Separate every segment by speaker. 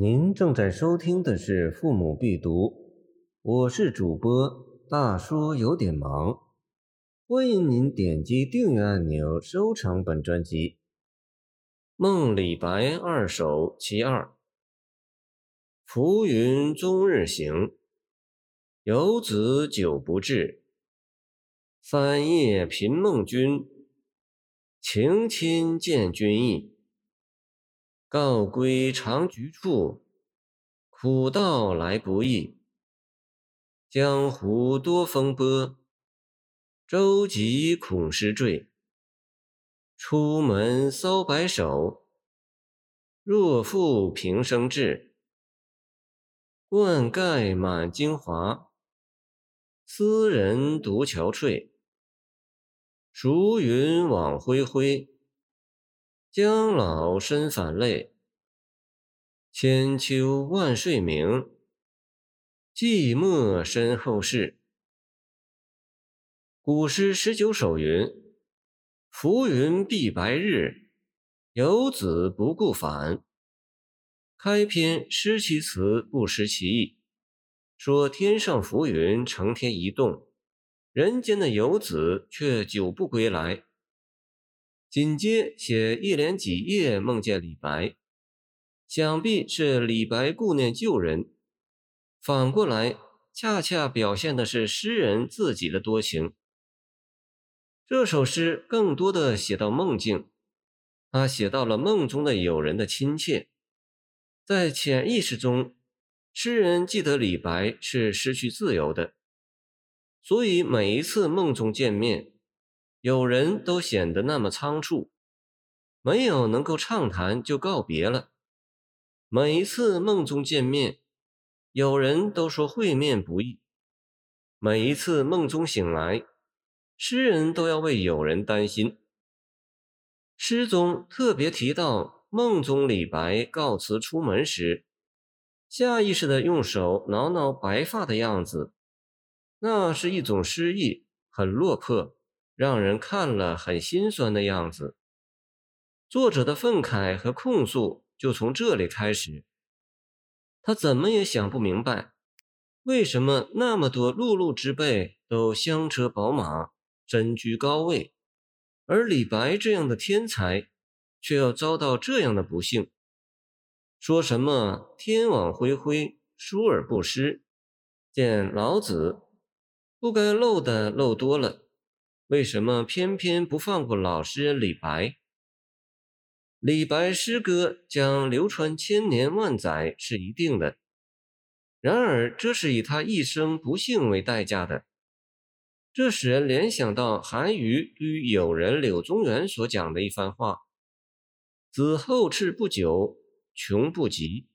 Speaker 1: 您正在收听的是《父母必读》，我是主播大叔，有点忙。欢迎您点击订阅按钮，收藏本专辑《梦李白二首其二》。浮云终日行，游子久不至。翻夜频梦君，情亲见君意。告归长局处，苦道来不易。江湖多风波，舟楫恐失坠。出门搔白首，若负平生志。冠盖满京华，斯人独憔悴。孰云往恢恢？将老身反泪，千秋万岁名，寂寞身后事。古诗十九首云：“浮云蔽白日，游子不顾返。”开篇诗其词不失其意，说天上浮云成天移动，人间的游子却久不归来。紧接写一连几夜梦见李白，想必是李白顾念旧人。反过来，恰恰表现的是诗人自己的多情。这首诗更多的写到梦境，他写到了梦中的友人的亲切。在潜意识中，诗人记得李白是失去自由的，所以每一次梦中见面。有人都显得那么仓促，没有能够畅谈就告别了。每一次梦中见面，有人都说会面不易。每一次梦中醒来，诗人都要为友人担心。诗中特别提到梦中李白告辞出门时，下意识的用手挠挠白发的样子，那是一种诗意，很落魄。让人看了很心酸的样子。作者的愤慨和控诉就从这里开始。他怎么也想不明白，为什么那么多碌碌之辈都香车宝马、身居高位，而李白这样的天才却要遭到这样的不幸？说什么“天网恢恢，疏而不失”，见老子，不该漏的漏多了。为什么偏偏不放过老诗人李白？李白诗歌将流传千年万载是一定的，然而这是以他一生不幸为代价的。这使人联想到韩愈与友人柳宗元所讲的一番话：“子后赤不久，穷不及，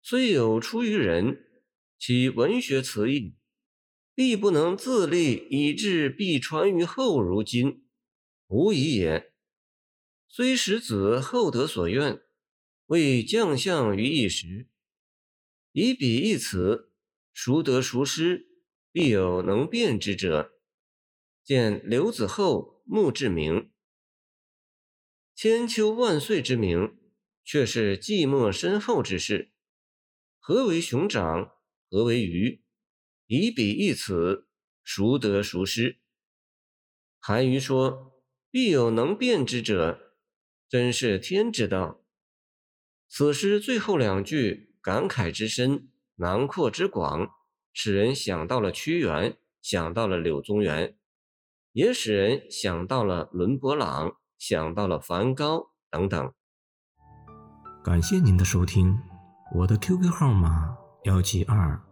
Speaker 1: 虽有出于人，其文学词义。”必不能自立，以致必传于后。如今无疑也。虽使子后得所愿，为将相于一时。以彼一词，孰得孰失？必有能辨之者。见刘子厚、墓志铭。千秋万岁之名，却是寂寞深厚之事。何为熊掌？何为鱼？以彼一词，孰得孰失？韩愈说：“必有能辨之者，真是天之道。”此诗最后两句感慨之深，囊括之广，使人想到了屈原，想到了柳宗元，也使人想到了伦勃朗，想到了梵高等等。
Speaker 2: 感谢您的收听，我的 QQ 号码幺七二。